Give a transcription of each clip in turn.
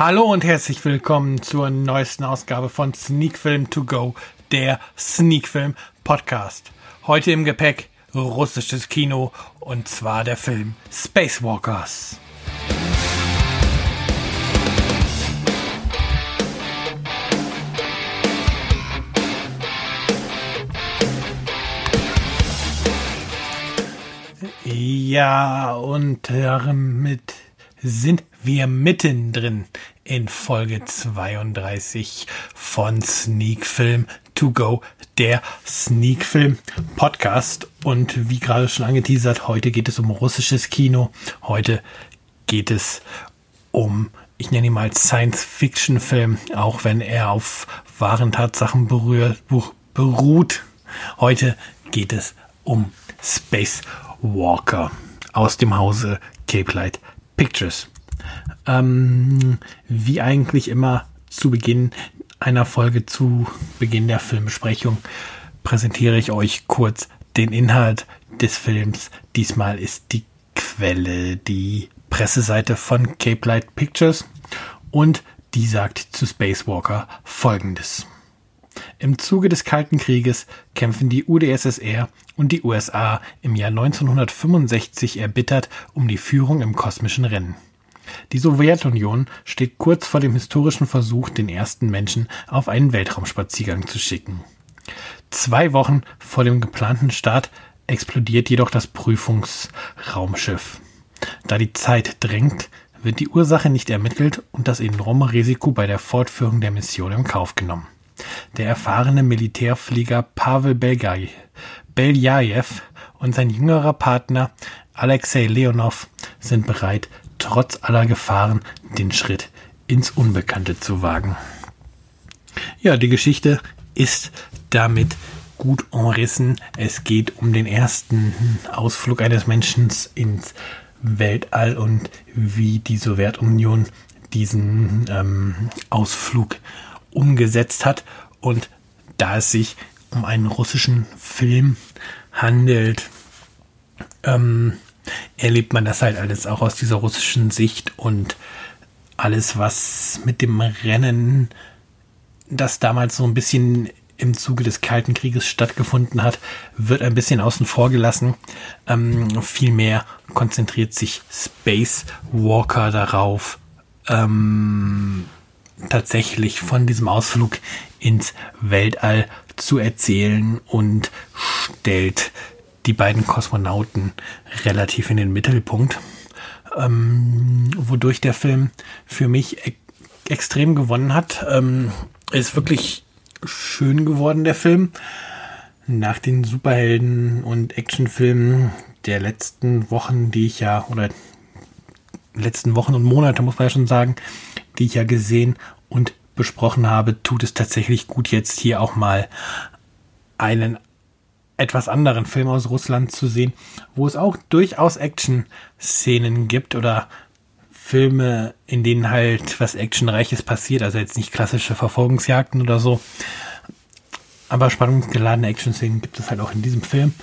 Hallo und herzlich willkommen zur neuesten Ausgabe von Sneak Film To Go, der Sneak Film Podcast. Heute im Gepäck russisches Kino und zwar der Film Spacewalkers. Ja, und damit sind wir mittendrin in Folge 32 von Sneak Film To Go, der Sneak Film Podcast. Und wie gerade schon angeteasert, heute geht es um russisches Kino. Heute geht es um, ich nenne ihn mal Science-Fiction-Film, auch wenn er auf wahren Tatsachen berührt, beruht. Heute geht es um Space Walker aus dem Hause Cape Light Pictures. Ähm, wie eigentlich immer zu Beginn einer Folge zu Beginn der Filmbesprechung präsentiere ich euch kurz den Inhalt des Films. Diesmal ist die Quelle die Presseseite von Cape Light Pictures und die sagt zu Spacewalker folgendes. Im Zuge des Kalten Krieges kämpfen die UdSSR und die USA im Jahr 1965 erbittert um die Führung im kosmischen Rennen. Die Sowjetunion steht kurz vor dem historischen Versuch, den ersten Menschen auf einen Weltraumspaziergang zu schicken. Zwei Wochen vor dem geplanten Start explodiert jedoch das Prüfungsraumschiff. Da die Zeit drängt, wird die Ursache nicht ermittelt und das enorme Risiko bei der Fortführung der Mission im Kauf genommen. Der erfahrene Militärflieger Pavel Beljajew und sein jüngerer Partner Alexei Leonov sind bereit, trotz aller Gefahren den Schritt ins Unbekannte zu wagen. Ja, die Geschichte ist damit gut umrissen. Es geht um den ersten Ausflug eines Menschen ins Weltall und wie die Sowjetunion diesen ähm, Ausflug umgesetzt hat. Und da es sich um einen russischen Film handelt, ähm, erlebt man das halt alles auch aus dieser russischen Sicht und alles, was mit dem Rennen, das damals so ein bisschen im Zuge des Kalten Krieges stattgefunden hat, wird ein bisschen außen vor gelassen. Ähm, vielmehr konzentriert sich Space Walker darauf, ähm, tatsächlich von diesem Ausflug ins Weltall zu erzählen und stellt die beiden Kosmonauten relativ in den Mittelpunkt, ähm, wodurch der Film für mich e extrem gewonnen hat. Ähm, ist wirklich schön geworden, der Film. Nach den Superhelden- und Actionfilmen der letzten Wochen, die ich ja, oder letzten Wochen und Monate, muss man ja schon sagen, die ich ja gesehen und besprochen habe, tut es tatsächlich gut, jetzt hier auch mal einen etwas anderen Film aus Russland zu sehen, wo es auch durchaus Action-Szenen gibt oder Filme, in denen halt was Actionreiches passiert, also jetzt nicht klassische Verfolgungsjagden oder so. Aber spannungsgeladene Action-Szenen gibt es halt auch in diesem Film.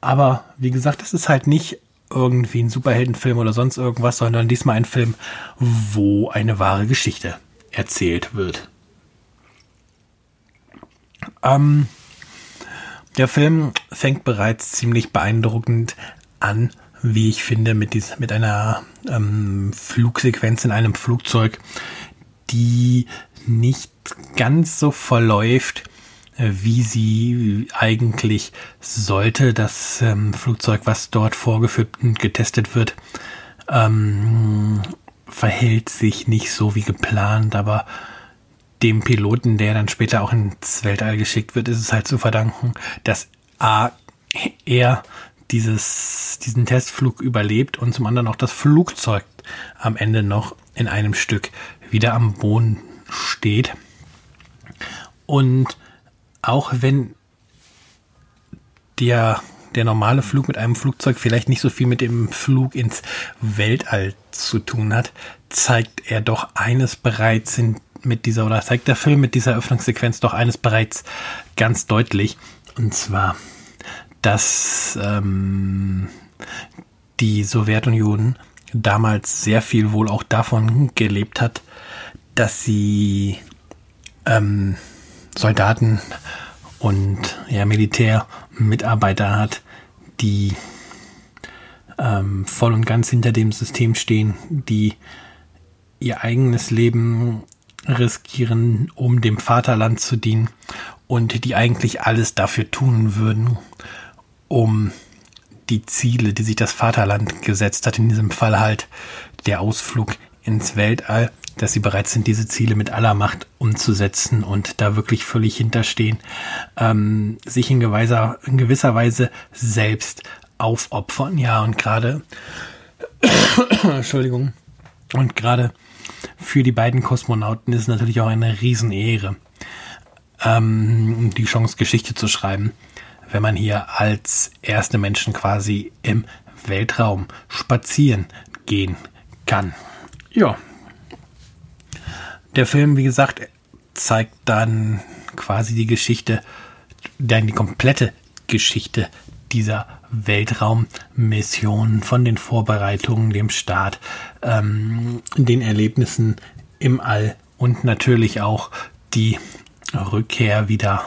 Aber wie gesagt, es ist halt nicht irgendwie ein Superheldenfilm oder sonst irgendwas, sondern diesmal ein Film, wo eine wahre Geschichte erzählt wird. Ähm, der Film fängt bereits ziemlich beeindruckend an, wie ich finde, mit, dies, mit einer ähm, Flugsequenz in einem Flugzeug, die nicht ganz so verläuft, äh, wie sie eigentlich sollte. Das ähm, Flugzeug, was dort vorgeführt und getestet wird, ähm, verhält sich nicht so wie geplant, aber dem Piloten, der dann später auch ins Weltall geschickt wird, ist es halt zu verdanken, dass A, er dieses, diesen Testflug überlebt und zum anderen auch das Flugzeug am Ende noch in einem Stück wieder am Boden steht. Und auch wenn der, der normale Flug mit einem Flugzeug vielleicht nicht so viel mit dem Flug ins Weltall zu tun hat, zeigt er doch eines bereits in mit dieser, oder zeigt der Film mit dieser Öffnungssequenz doch eines bereits ganz deutlich. Und zwar, dass ähm, die Sowjetunion damals sehr viel wohl auch davon gelebt hat, dass sie ähm, Soldaten und ja, Militärmitarbeiter hat, die ähm, voll und ganz hinter dem System stehen, die ihr eigenes Leben riskieren, um dem Vaterland zu dienen und die eigentlich alles dafür tun würden, um die Ziele, die sich das Vaterland gesetzt hat, in diesem Fall halt der Ausflug ins Weltall, dass sie bereit sind, diese Ziele mit aller Macht umzusetzen und da wirklich völlig hinterstehen, ähm, sich in gewisser, in gewisser Weise selbst aufopfern. Ja, und gerade, Entschuldigung, und gerade für die beiden Kosmonauten ist natürlich auch eine Riesenehre, ähm, die Chance, Geschichte zu schreiben, wenn man hier als erste Menschen quasi im Weltraum spazieren gehen kann. Ja. Der Film, wie gesagt, zeigt dann quasi die Geschichte, dann die komplette Geschichte dieser Weltraummission, von den Vorbereitungen, dem Start, ähm, den Erlebnissen im All und natürlich auch die Rückkehr wieder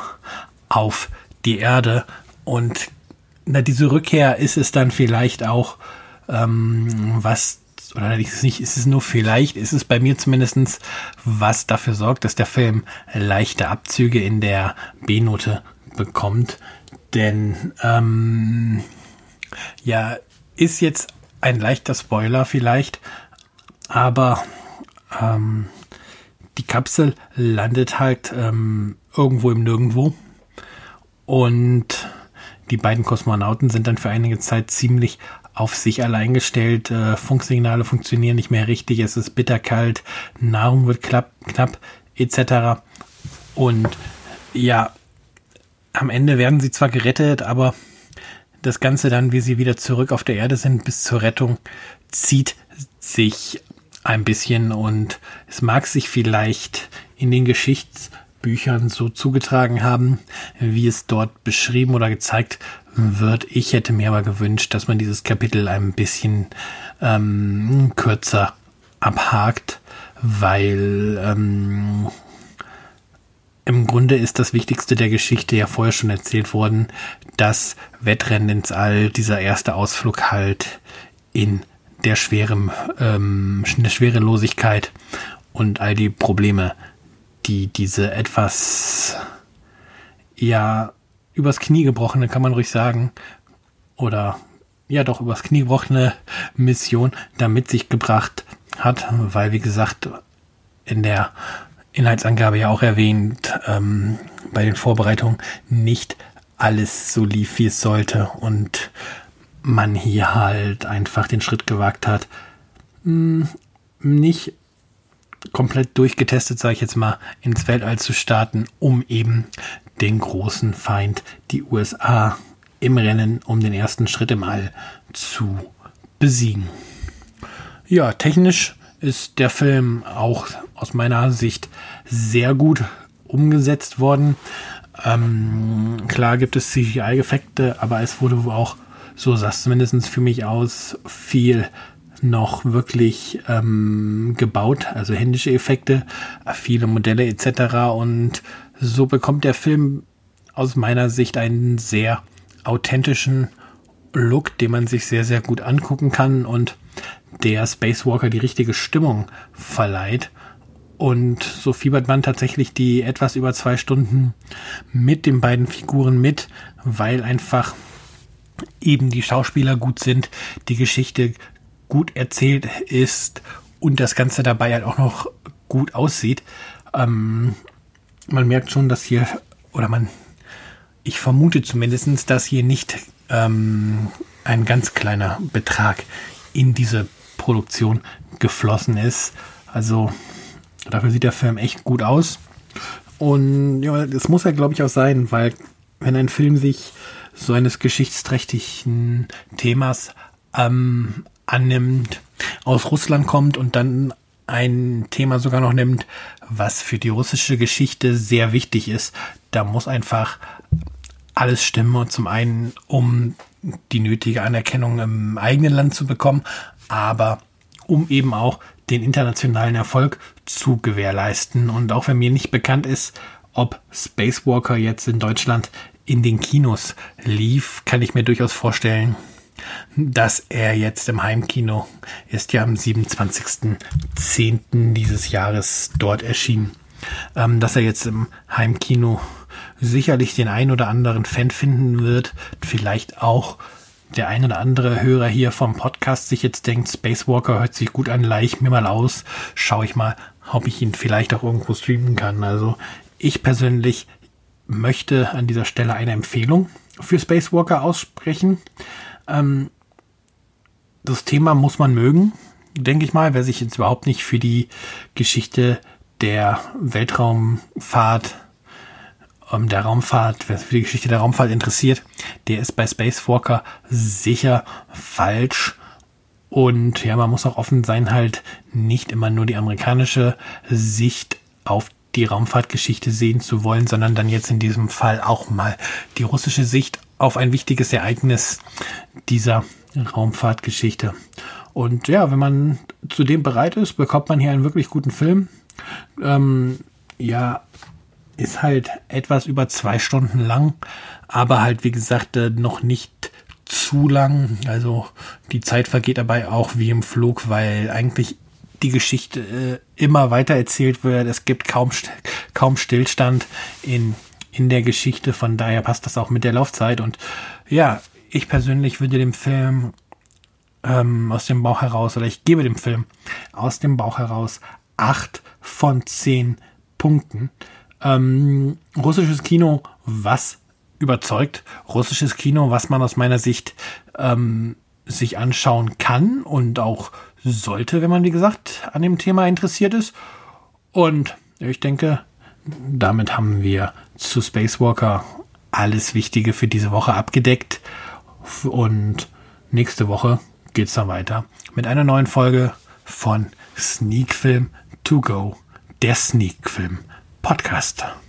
auf die Erde. Und na, diese Rückkehr ist es dann vielleicht auch, ähm, was oder ist es nicht, ist es nur vielleicht, ist es bei mir zumindestens, was dafür sorgt, dass der Film leichte Abzüge in der B-Note bekommt. Denn ähm, ja, ist jetzt ein leichter Spoiler vielleicht, aber ähm, die Kapsel landet halt ähm, irgendwo im Nirgendwo und die beiden Kosmonauten sind dann für einige Zeit ziemlich auf sich allein gestellt. Äh, Funksignale funktionieren nicht mehr richtig, es ist bitterkalt, Nahrung wird knapp, knapp etc. Und ja, am Ende werden sie zwar gerettet, aber das Ganze dann, wie sie wieder zurück auf der Erde sind, bis zur Rettung, zieht sich ein bisschen und es mag sich vielleicht in den Geschichtsbüchern so zugetragen haben, wie es dort beschrieben oder gezeigt wird. Ich hätte mir aber gewünscht, dass man dieses Kapitel ein bisschen ähm, kürzer abhakt, weil ähm, im Grunde ist das Wichtigste der Geschichte ja vorher schon erzählt worden, das Wettrennen ins All, dieser erste Ausflug halt in der schweren, ähm, der Schwerelosigkeit und all die Probleme, die diese etwas, ja, übers Knie gebrochene, kann man ruhig sagen, oder ja doch übers Knie gebrochene Mission da mit sich gebracht hat, weil wie gesagt in der Inhaltsangabe ja auch erwähnt, ähm, bei den Vorbereitungen nicht alles so lief, wie es sollte und man hier halt einfach den Schritt gewagt hat, hm, nicht komplett durchgetestet, sage ich jetzt mal, ins Weltall zu starten, um eben den großen Feind, die USA, im Rennen um den ersten Schritt im All zu besiegen. Ja, technisch ist der Film auch aus meiner Sicht sehr gut umgesetzt worden. Ähm, klar gibt es CGI-Effekte, aber es wurde auch, so sah es zumindest für mich aus, viel noch wirklich ähm, gebaut, also händische Effekte, viele Modelle etc. Und so bekommt der Film aus meiner Sicht einen sehr authentischen Look, den man sich sehr, sehr gut angucken kann und der Spacewalker die richtige Stimmung verleiht. Und so fiebert man tatsächlich die etwas über zwei Stunden mit den beiden Figuren mit, weil einfach eben die Schauspieler gut sind, die Geschichte gut erzählt ist und das Ganze dabei halt auch noch gut aussieht. Ähm, man merkt schon, dass hier, oder man, ich vermute zumindestens, dass hier nicht ähm, ein ganz kleiner Betrag in diese Produktion geflossen ist. Also dafür sieht der Film echt gut aus. Und ja, das muss ja, glaube ich, auch sein, weil wenn ein Film sich so eines geschichtsträchtigen Themas ähm, annimmt, aus Russland kommt und dann ein Thema sogar noch nimmt, was für die russische Geschichte sehr wichtig ist, da muss einfach alles stimmen. Und zum einen, um die nötige Anerkennung im eigenen Land zu bekommen, aber um eben auch den internationalen Erfolg zu gewährleisten. Und auch wenn mir nicht bekannt ist, ob Spacewalker jetzt in Deutschland in den Kinos lief, kann ich mir durchaus vorstellen, dass er jetzt im Heimkino ist ja am 27.10. dieses Jahres dort erschienen, ähm, dass er jetzt im Heimkino sicherlich den ein oder anderen Fan finden wird, vielleicht auch der ein oder andere Hörer hier vom Podcast sich jetzt denkt, Spacewalker hört sich gut an, leih mir mal aus, schaue ich mal, ob ich ihn vielleicht auch irgendwo streamen kann. Also ich persönlich möchte an dieser Stelle eine Empfehlung für Spacewalker aussprechen. Ähm, das Thema muss man mögen, denke ich mal, wer sich jetzt überhaupt nicht für die Geschichte der Weltraumfahrt, ähm, der Raumfahrt, wer sich für die Geschichte der Raumfahrt interessiert, der ist bei Spacewalker sicher falsch. Und ja, man muss auch offen sein, halt nicht immer nur die amerikanische Sicht auf die Raumfahrtgeschichte sehen zu wollen, sondern dann jetzt in diesem Fall auch mal die russische Sicht auf ein wichtiges Ereignis dieser Raumfahrtgeschichte. Und ja, wenn man zu dem bereit ist, bekommt man hier einen wirklich guten Film. Ähm, ja, ist halt etwas über zwei Stunden lang, aber halt, wie gesagt, äh, noch nicht zu lang. Also die Zeit vergeht dabei auch wie im Flug, weil eigentlich die Geschichte äh, immer weiter erzählt wird. Es gibt kaum, kaum Stillstand in, in der Geschichte. Von daher passt das auch mit der Laufzeit. Und ja, ich persönlich würde dem Film ähm, aus dem Bauch heraus, oder ich gebe dem Film aus dem Bauch heraus acht von zehn Punkten. Ähm, russisches Kino, was überzeugt. Russisches Kino, was man aus meiner Sicht ähm, sich anschauen kann und auch sollte, wenn man, wie gesagt, an dem Thema interessiert ist. Und ich denke, damit haben wir zu Spacewalker alles Wichtige für diese Woche abgedeckt. Und nächste Woche geht es dann weiter mit einer neuen Folge von Sneak Film To Go, der Sneak Film Podcast.